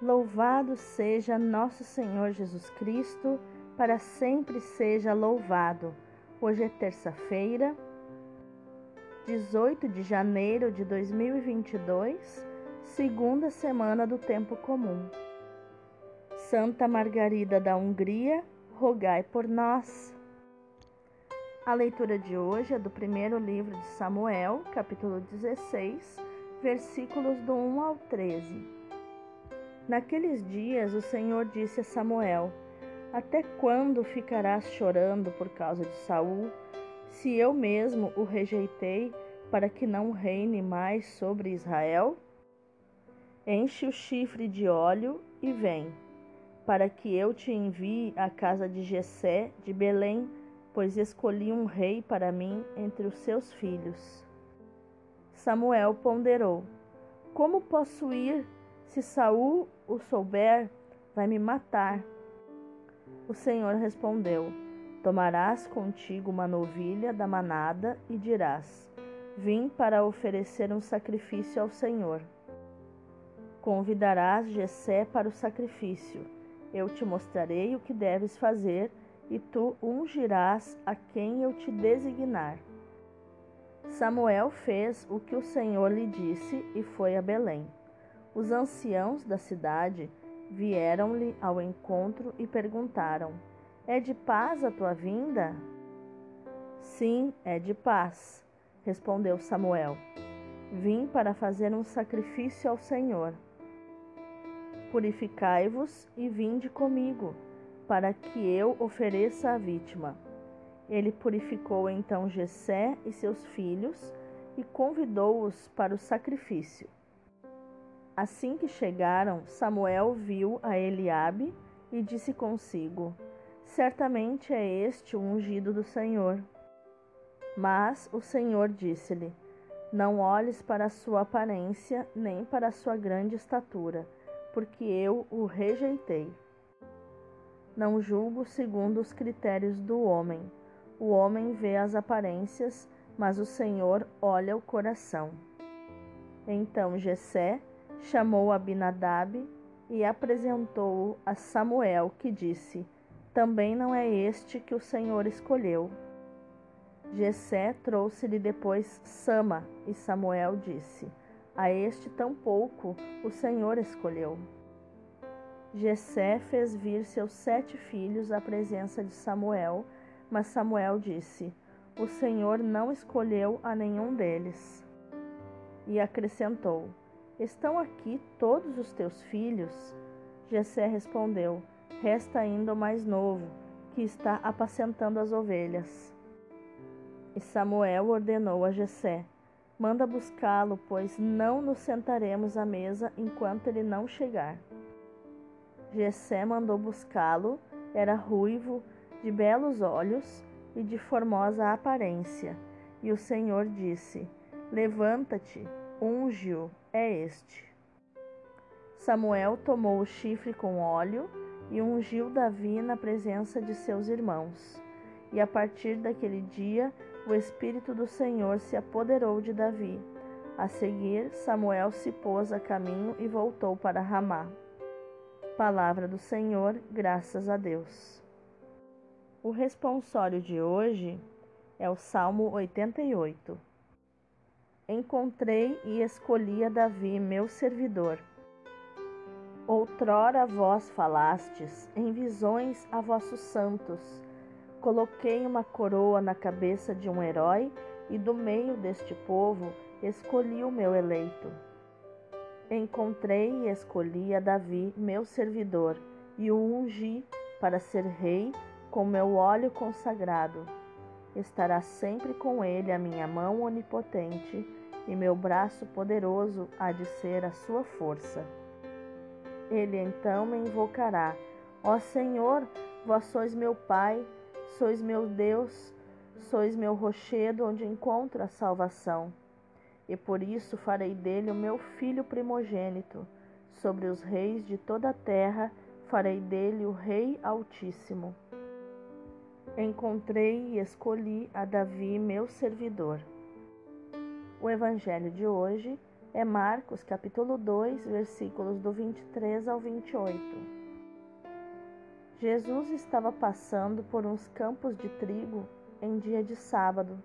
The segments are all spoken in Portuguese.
Louvado seja nosso Senhor Jesus Cristo, para sempre seja louvado. Hoje é terça-feira, 18 de janeiro de 2022, segunda semana do tempo comum. Santa Margarida da Hungria, rogai por nós. A leitura de hoje é do primeiro livro de Samuel, capítulo 16, versículos do 1 ao 13. Naqueles dias o Senhor disse a Samuel: Até quando ficarás chorando por causa de Saul, se eu mesmo o rejeitei para que não reine mais sobre Israel? Enche o chifre de óleo e vem, para que eu te envie à casa de Jessé de Belém, pois escolhi um rei para mim entre os seus filhos. Samuel ponderou: Como posso ir se Saul o souber, vai me matar. O Senhor respondeu: Tomarás contigo uma novilha da manada e dirás: Vim para oferecer um sacrifício ao Senhor. Convidarás Jessé para o sacrifício. Eu te mostrarei o que deves fazer e tu ungirás a quem eu te designar. Samuel fez o que o Senhor lhe disse e foi a Belém. Os anciãos da cidade vieram-lhe ao encontro e perguntaram: É de paz a tua vinda? Sim, é de paz, respondeu Samuel. Vim para fazer um sacrifício ao Senhor. Purificai-vos e vinde comigo, para que eu ofereça a vítima. Ele purificou então Jessé e seus filhos e convidou-os para o sacrifício. Assim que chegaram, Samuel viu a Eliabe e disse consigo: Certamente é este o ungido do Senhor. Mas o Senhor disse-lhe: Não olhes para a sua aparência, nem para a sua grande estatura, porque eu o rejeitei. Não julgo segundo os critérios do homem. O homem vê as aparências, mas o Senhor olha o coração. Então Jessé chamou Abinadab e apresentou-o a Samuel, que disse: Também não é este que o Senhor escolheu. Jessé trouxe-lhe depois Sama, e Samuel disse: A este tampouco o Senhor escolheu. Jessé fez vir seus sete filhos à presença de Samuel, mas Samuel disse: O Senhor não escolheu a nenhum deles. E acrescentou: Estão aqui todos os teus filhos? Jessé respondeu: Resta ainda o mais novo, que está apacentando as ovelhas. E Samuel ordenou a Jessé: Manda buscá-lo, pois não nos sentaremos à mesa enquanto ele não chegar. Jessé mandou buscá-lo, era ruivo, de belos olhos e de formosa aparência. E o Senhor disse: Levanta-te, unge-o é este. Samuel tomou o chifre com óleo e ungiu Davi na presença de seus irmãos. E a partir daquele dia, o Espírito do Senhor se apoderou de Davi. A seguir, Samuel se pôs a caminho e voltou para Ramá. Palavra do Senhor, graças a Deus. O responsório de hoje é o Salmo 88. Encontrei e escolhi a Davi, meu servidor. Outrora vós falastes em visões a vossos santos. Coloquei uma coroa na cabeça de um herói e do meio deste povo escolhi o meu eleito. Encontrei e escolhi a Davi, meu servidor, e o ungi para ser rei com meu óleo consagrado estará sempre com ele a minha mão onipotente, e meu braço poderoso há de ser a sua força. Ele então me invocará: Ó Senhor, vós sois meu Pai, sois meu Deus, sois meu rochedo onde encontro a salvação. E por isso farei dele o meu filho primogênito. Sobre os reis de toda a terra farei dele o Rei Altíssimo encontrei e escolhi a Davi, meu servidor. O evangelho de hoje é Marcos capítulo 2, versículos do 23 ao 28. Jesus estava passando por uns campos de trigo em dia de sábado.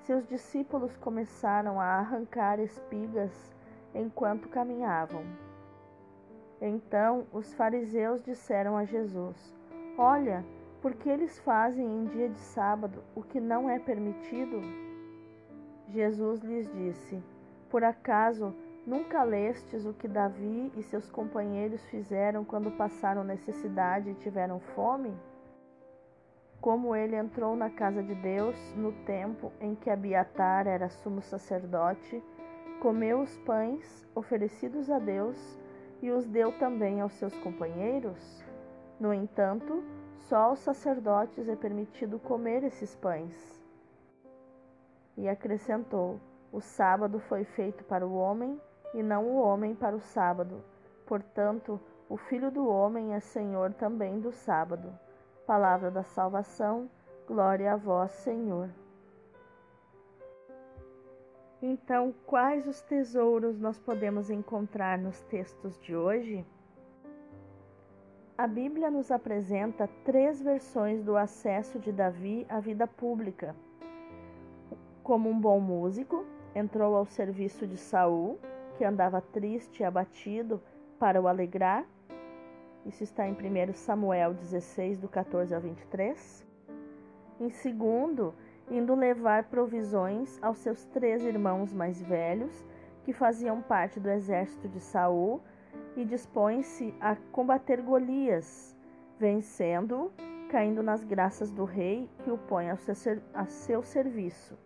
Seus discípulos começaram a arrancar espigas enquanto caminhavam. Então os fariseus disseram a Jesus: Olha, por que eles fazem em dia de sábado o que não é permitido? Jesus lhes disse: por acaso nunca lestes o que Davi e seus companheiros fizeram quando passaram necessidade e tiveram fome? Como ele entrou na casa de Deus no tempo em que Abiatar era sumo sacerdote, comeu os pães oferecidos a Deus e os deu também aos seus companheiros? No entanto, só aos sacerdotes é permitido comer esses pães. E acrescentou: o sábado foi feito para o homem e não o homem para o sábado. Portanto, o Filho do homem é Senhor também do sábado. Palavra da salvação, glória a vós, Senhor. Então, quais os tesouros nós podemos encontrar nos textos de hoje? A Bíblia nos apresenta três versões do acesso de Davi à vida pública. Como um bom músico, entrou ao serviço de Saul, que andava triste e abatido, para o alegrar. Isso está em 1 Samuel 16, do 14 ao 23. Em segundo, indo levar provisões aos seus três irmãos mais velhos, que faziam parte do exército de Saul, e dispõe-se a combater Golias, vencendo-o, caindo nas graças do rei que o põe a seu serviço.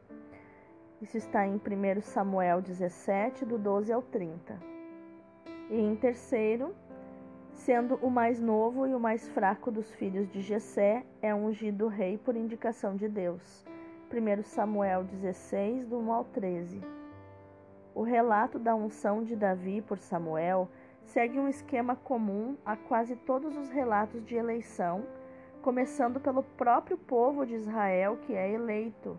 Isso está em 1 Samuel 17, do 12 ao 30. E em terceiro, sendo o mais novo e o mais fraco dos filhos de Jessé, é ungido rei por indicação de Deus. 1 Samuel 16, do 1 ao 13. O relato da unção de Davi por Samuel segue um esquema comum a quase todos os relatos de eleição, começando pelo próprio povo de Israel que é eleito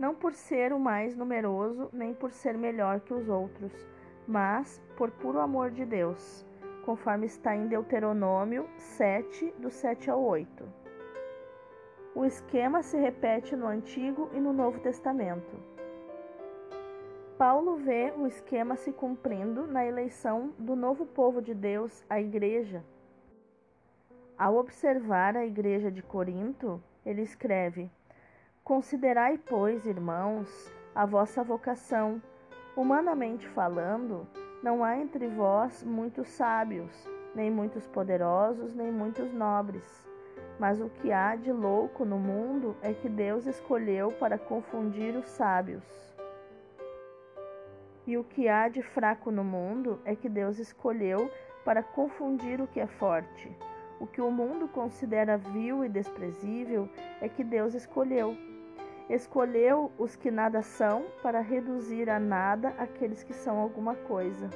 não por ser o mais numeroso, nem por ser melhor que os outros, mas por puro amor de Deus, conforme está em Deuteronômio 7, do 7 ao 8. O esquema se repete no Antigo e no Novo Testamento. Paulo vê o esquema se cumprindo na eleição do novo povo de Deus, a Igreja. Ao observar a Igreja de Corinto, ele escreve: Considerai, pois, irmãos, a vossa vocação. Humanamente falando, não há entre vós muitos sábios, nem muitos poderosos, nem muitos nobres. Mas o que há de louco no mundo é que Deus escolheu para confundir os sábios. E o que há de fraco no mundo é que Deus escolheu para confundir o que é forte. O que o mundo considera vil e desprezível é que Deus escolheu Escolheu os que nada são para reduzir a nada aqueles que são alguma coisa.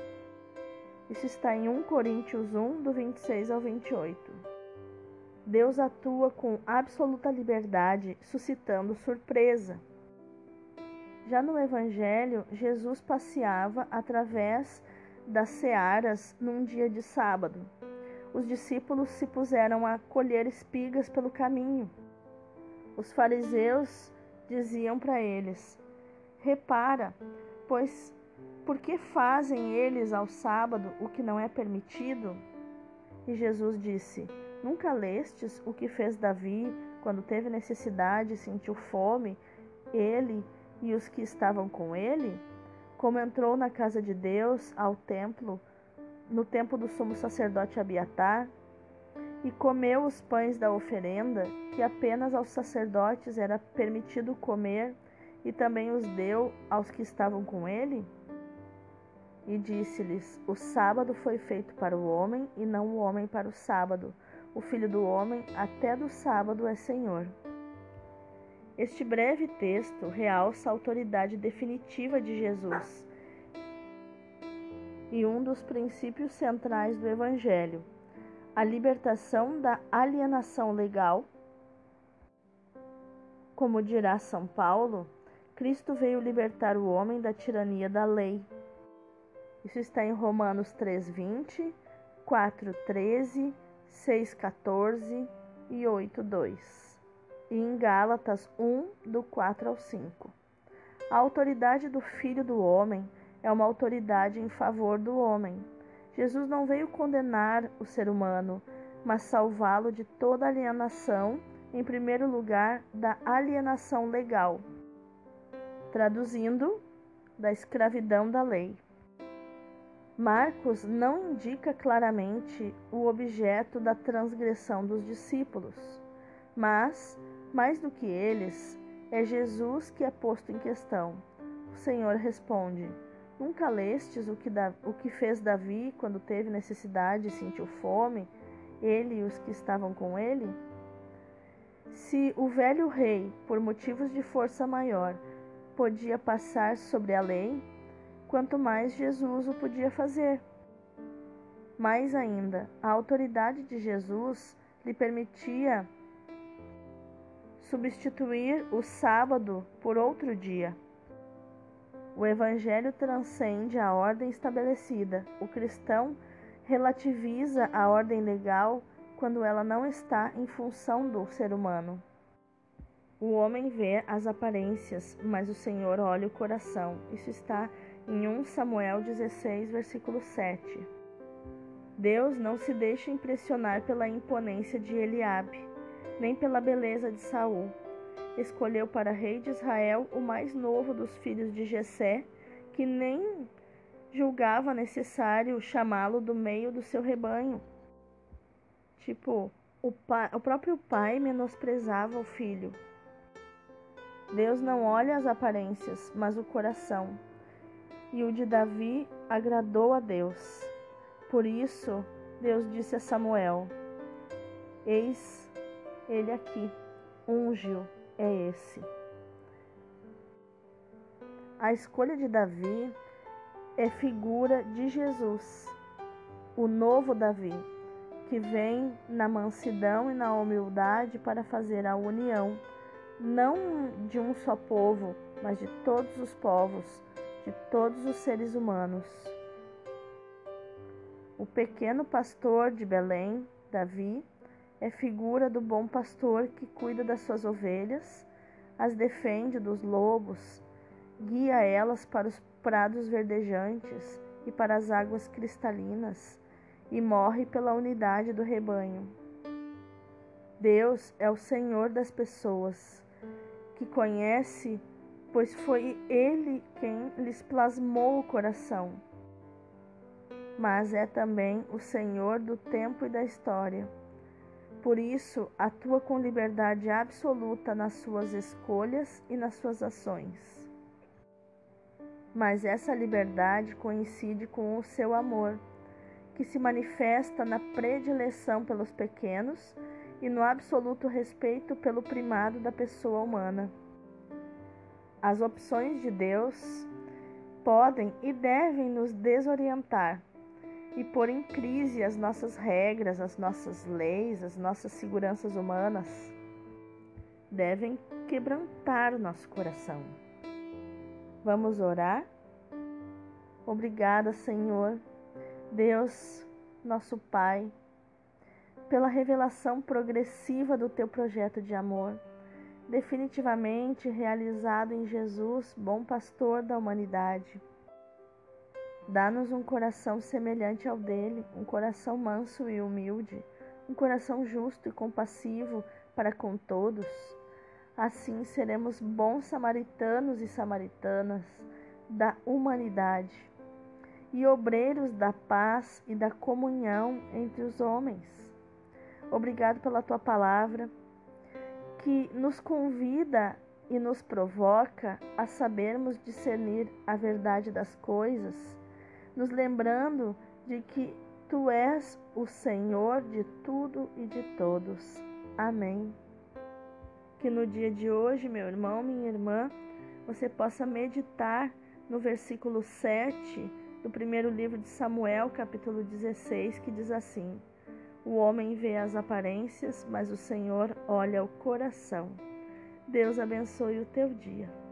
Isso está em 1 Coríntios 1, do 26 ao 28. Deus atua com absoluta liberdade, suscitando surpresa. Já no Evangelho, Jesus passeava através das searas num dia de sábado. Os discípulos se puseram a colher espigas pelo caminho. Os fariseus diziam para eles: Repara, pois por que fazem eles ao sábado o que não é permitido? E Jesus disse: Nunca lestes o que fez Davi quando teve necessidade e sentiu fome, ele e os que estavam com ele? Como entrou na casa de Deus, ao templo, no tempo do sumo sacerdote Abiatar, e comeu os pães da oferenda, que apenas aos sacerdotes era permitido comer, e também os deu aos que estavam com ele? E disse-lhes: O sábado foi feito para o homem, e não o homem para o sábado. O filho do homem, até do sábado, é senhor. Este breve texto realça a autoridade definitiva de Jesus e um dos princípios centrais do Evangelho a libertação da alienação legal. Como dirá São Paulo, Cristo veio libertar o homem da tirania da lei. Isso está em Romanos 3:20, 4:13, 6:14 e 8:2. E em Gálatas 1 do 4 ao 5. A autoridade do Filho do homem é uma autoridade em favor do homem. Jesus não veio condenar o ser humano, mas salvá-lo de toda alienação, em primeiro lugar, da alienação legal. Traduzindo, da escravidão da lei. Marcos não indica claramente o objeto da transgressão dos discípulos, mas, mais do que eles, é Jesus que é posto em questão. O Senhor responde: Nunca lestes o que, o que fez Davi quando teve necessidade e sentiu fome, ele e os que estavam com ele? Se o velho rei, por motivos de força maior, podia passar sobre a lei, quanto mais Jesus o podia fazer. Mais ainda, a autoridade de Jesus lhe permitia substituir o sábado por outro dia. O Evangelho transcende a ordem estabelecida. O cristão relativiza a ordem legal quando ela não está em função do ser humano. O homem vê as aparências, mas o Senhor olha o coração. Isso está em 1 Samuel 16, versículo 7. Deus não se deixa impressionar pela imponência de Eliabe, nem pela beleza de Saul. Escolheu para rei de Israel o mais novo dos filhos de Jessé, que nem julgava necessário chamá-lo do meio do seu rebanho. Tipo, o, pai, o próprio pai menosprezava o filho. Deus não olha as aparências, mas o coração e o de Davi agradou a Deus. Por isso, Deus disse a Samuel: Eis ele aqui, ungiu é esse. A escolha de Davi é figura de Jesus, o novo Davi, que vem na mansidão e na humildade para fazer a união, não de um só povo, mas de todos os povos de todos os seres humanos. O pequeno pastor de Belém, Davi, é figura do bom pastor que cuida das suas ovelhas, as defende dos lobos, guia elas para os prados verdejantes e para as águas cristalinas, e morre pela unidade do rebanho. Deus é o Senhor das pessoas, que conhece pois foi ele quem lhes plasmou o coração. Mas é também o Senhor do tempo e da história. Por isso, atua com liberdade absoluta nas suas escolhas e nas suas ações. Mas essa liberdade coincide com o seu amor, que se manifesta na predileção pelos pequenos e no absoluto respeito pelo primado da pessoa humana. As opções de Deus podem e devem nos desorientar e pôr em crise as nossas regras, as nossas leis, as nossas seguranças humanas. Devem quebrantar o nosso coração. Vamos orar? Obrigada, Senhor, Deus, nosso Pai, pela revelação progressiva do teu projeto de amor definitivamente realizado em Jesus, bom pastor da humanidade. Dá-nos um coração semelhante ao dele, um coração manso e humilde, um coração justo e compassivo para com todos. Assim seremos bons samaritanos e samaritanas da humanidade e obreiros da paz e da comunhão entre os homens. Obrigado pela tua palavra que nos convida e nos provoca a sabermos discernir a verdade das coisas, nos lembrando de que Tu és o Senhor de tudo e de todos. Amém. Que no dia de hoje, meu irmão, minha irmã, você possa meditar no versículo 7 do primeiro livro de Samuel, capítulo 16, que diz assim: o homem vê as aparências, mas o Senhor olha o coração. Deus abençoe o teu dia.